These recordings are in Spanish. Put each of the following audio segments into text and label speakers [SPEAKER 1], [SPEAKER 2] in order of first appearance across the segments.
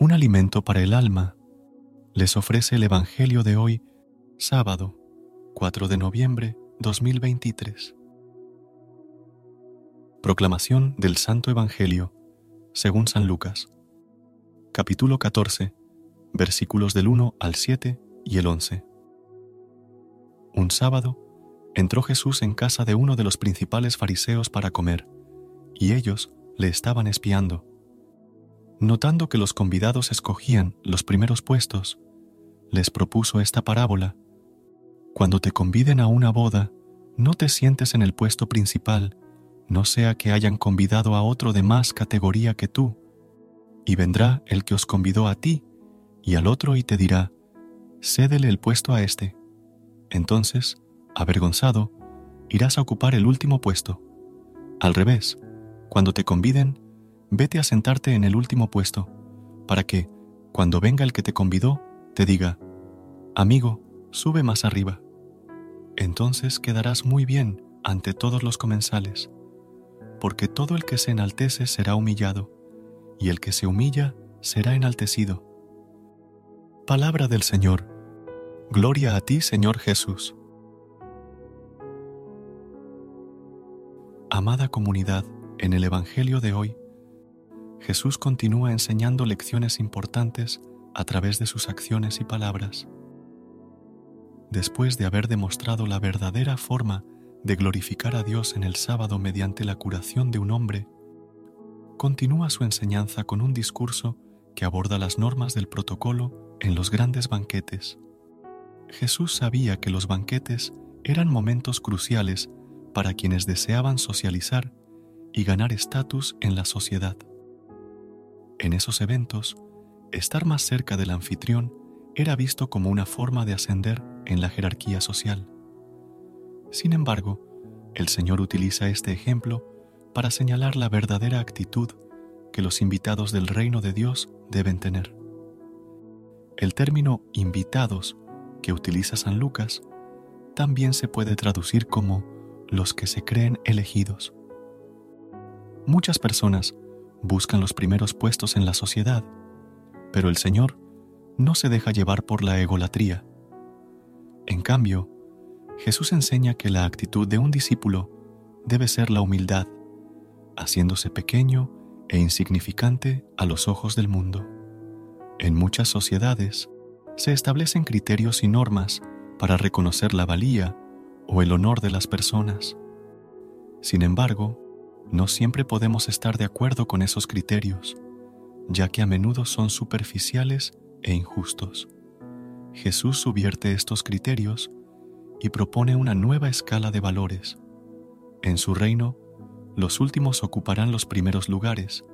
[SPEAKER 1] Un alimento para el alma, les ofrece el Evangelio de hoy, sábado 4 de noviembre 2023. Proclamación del Santo Evangelio, según San Lucas, capítulo 14, versículos del 1 al 7 y el 11. Un sábado, entró Jesús en casa de uno de los principales fariseos para comer, y ellos le estaban espiando. Notando que los convidados escogían los primeros puestos, les propuso esta parábola. Cuando te conviden a una boda, no te sientes en el puesto principal, no sea que hayan convidado a otro de más categoría que tú, y vendrá el que os convidó a ti y al otro y te dirá, cédele el puesto a este. Entonces, avergonzado, irás a ocupar el último puesto. Al revés, cuando te conviden, vete a sentarte en el último puesto, para que, cuando venga el que te convidó, te diga, amigo, sube más arriba. Entonces quedarás muy bien ante todos los comensales, porque todo el que se enaltece será humillado, y el que se humilla será enaltecido. Palabra del Señor. Gloria a ti, Señor Jesús. Amada comunidad, en el Evangelio de hoy, Jesús continúa enseñando lecciones importantes a través de sus acciones y palabras. Después de haber demostrado la verdadera forma de glorificar a Dios en el sábado mediante la curación de un hombre, continúa su enseñanza con un discurso que aborda las normas del protocolo en los grandes banquetes. Jesús sabía que los banquetes eran momentos cruciales para quienes deseaban socializar y ganar estatus en la sociedad. En esos eventos, estar más cerca del anfitrión era visto como una forma de ascender en la jerarquía social. Sin embargo, el Señor utiliza este ejemplo para señalar la verdadera actitud que los invitados del reino de Dios deben tener. El término invitados que utiliza San Lucas también se puede traducir como los que se creen elegidos. Muchas personas buscan los primeros puestos en la sociedad, pero el Señor no se deja llevar por la egolatría. En cambio, Jesús enseña que la actitud de un discípulo debe ser la humildad, haciéndose pequeño e insignificante a los ojos del mundo. En muchas sociedades se establecen criterios y normas para reconocer la valía o el honor de las personas. Sin embargo, no siempre podemos estar de acuerdo con esos criterios, ya que a menudo son superficiales e injustos. Jesús subvierte estos criterios y propone una nueva escala de valores. En su reino, los últimos ocuparán los primeros lugares,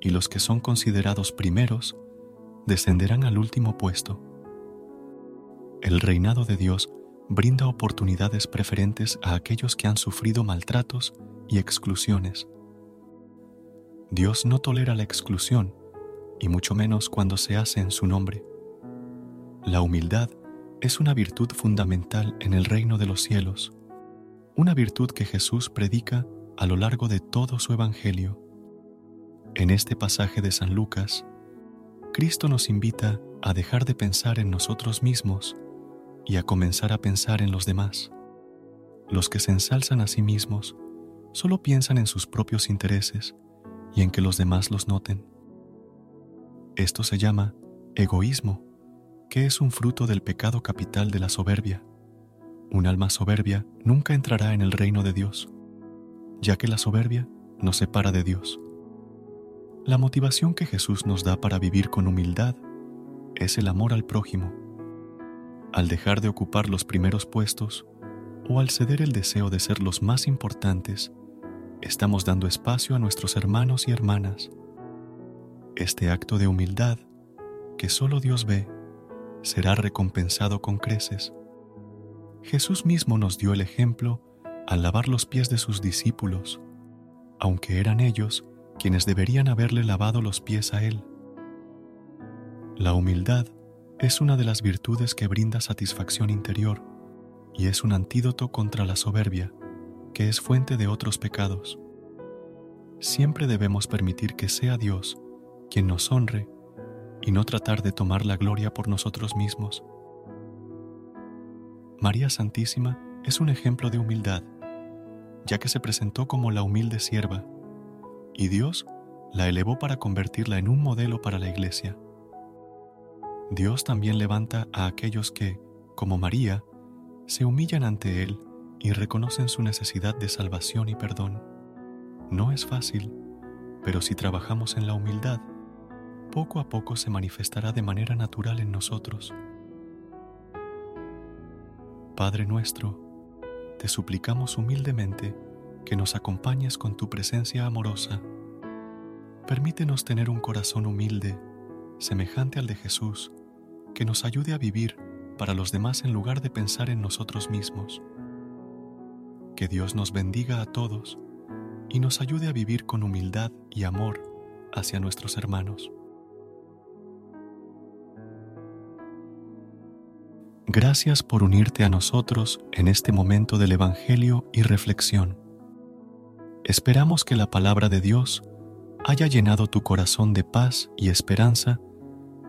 [SPEAKER 1] y los que son considerados primeros descenderán al último puesto. El reinado de Dios brinda oportunidades preferentes a aquellos que han sufrido maltratos y exclusiones. Dios no tolera la exclusión, y mucho menos cuando se hace en su nombre. La humildad es una virtud fundamental en el reino de los cielos, una virtud que Jesús predica a lo largo de todo su Evangelio. En este pasaje de San Lucas, Cristo nos invita a dejar de pensar en nosotros mismos y a comenzar a pensar en los demás. Los que se ensalzan a sí mismos solo piensan en sus propios intereses y en que los demás los noten. Esto se llama egoísmo, que es un fruto del pecado capital de la soberbia. Un alma soberbia nunca entrará en el reino de Dios, ya que la soberbia nos separa de Dios. La motivación que Jesús nos da para vivir con humildad es el amor al prójimo. Al dejar de ocupar los primeros puestos o al ceder el deseo de ser los más importantes, estamos dando espacio a nuestros hermanos y hermanas. Este acto de humildad, que solo Dios ve, será recompensado con creces. Jesús mismo nos dio el ejemplo al lavar los pies de sus discípulos, aunque eran ellos quienes deberían haberle lavado los pies a Él. La humildad es una de las virtudes que brinda satisfacción interior y es un antídoto contra la soberbia, que es fuente de otros pecados. Siempre debemos permitir que sea Dios quien nos honre y no tratar de tomar la gloria por nosotros mismos. María Santísima es un ejemplo de humildad, ya que se presentó como la humilde sierva, y Dios la elevó para convertirla en un modelo para la Iglesia. Dios también levanta a aquellos que, como María, se humillan ante Él y reconocen su necesidad de salvación y perdón. No es fácil, pero si trabajamos en la humildad, poco a poco se manifestará de manera natural en nosotros. Padre nuestro, te suplicamos humildemente que nos acompañes con tu presencia amorosa. Permítenos tener un corazón humilde, semejante al de Jesús, que nos ayude a vivir para los demás en lugar de pensar en nosotros mismos. Que Dios nos bendiga a todos y nos ayude a vivir con humildad y amor hacia nuestros hermanos. Gracias por unirte a nosotros en este momento del Evangelio y reflexión. Esperamos que la palabra de Dios haya llenado tu corazón de paz y esperanza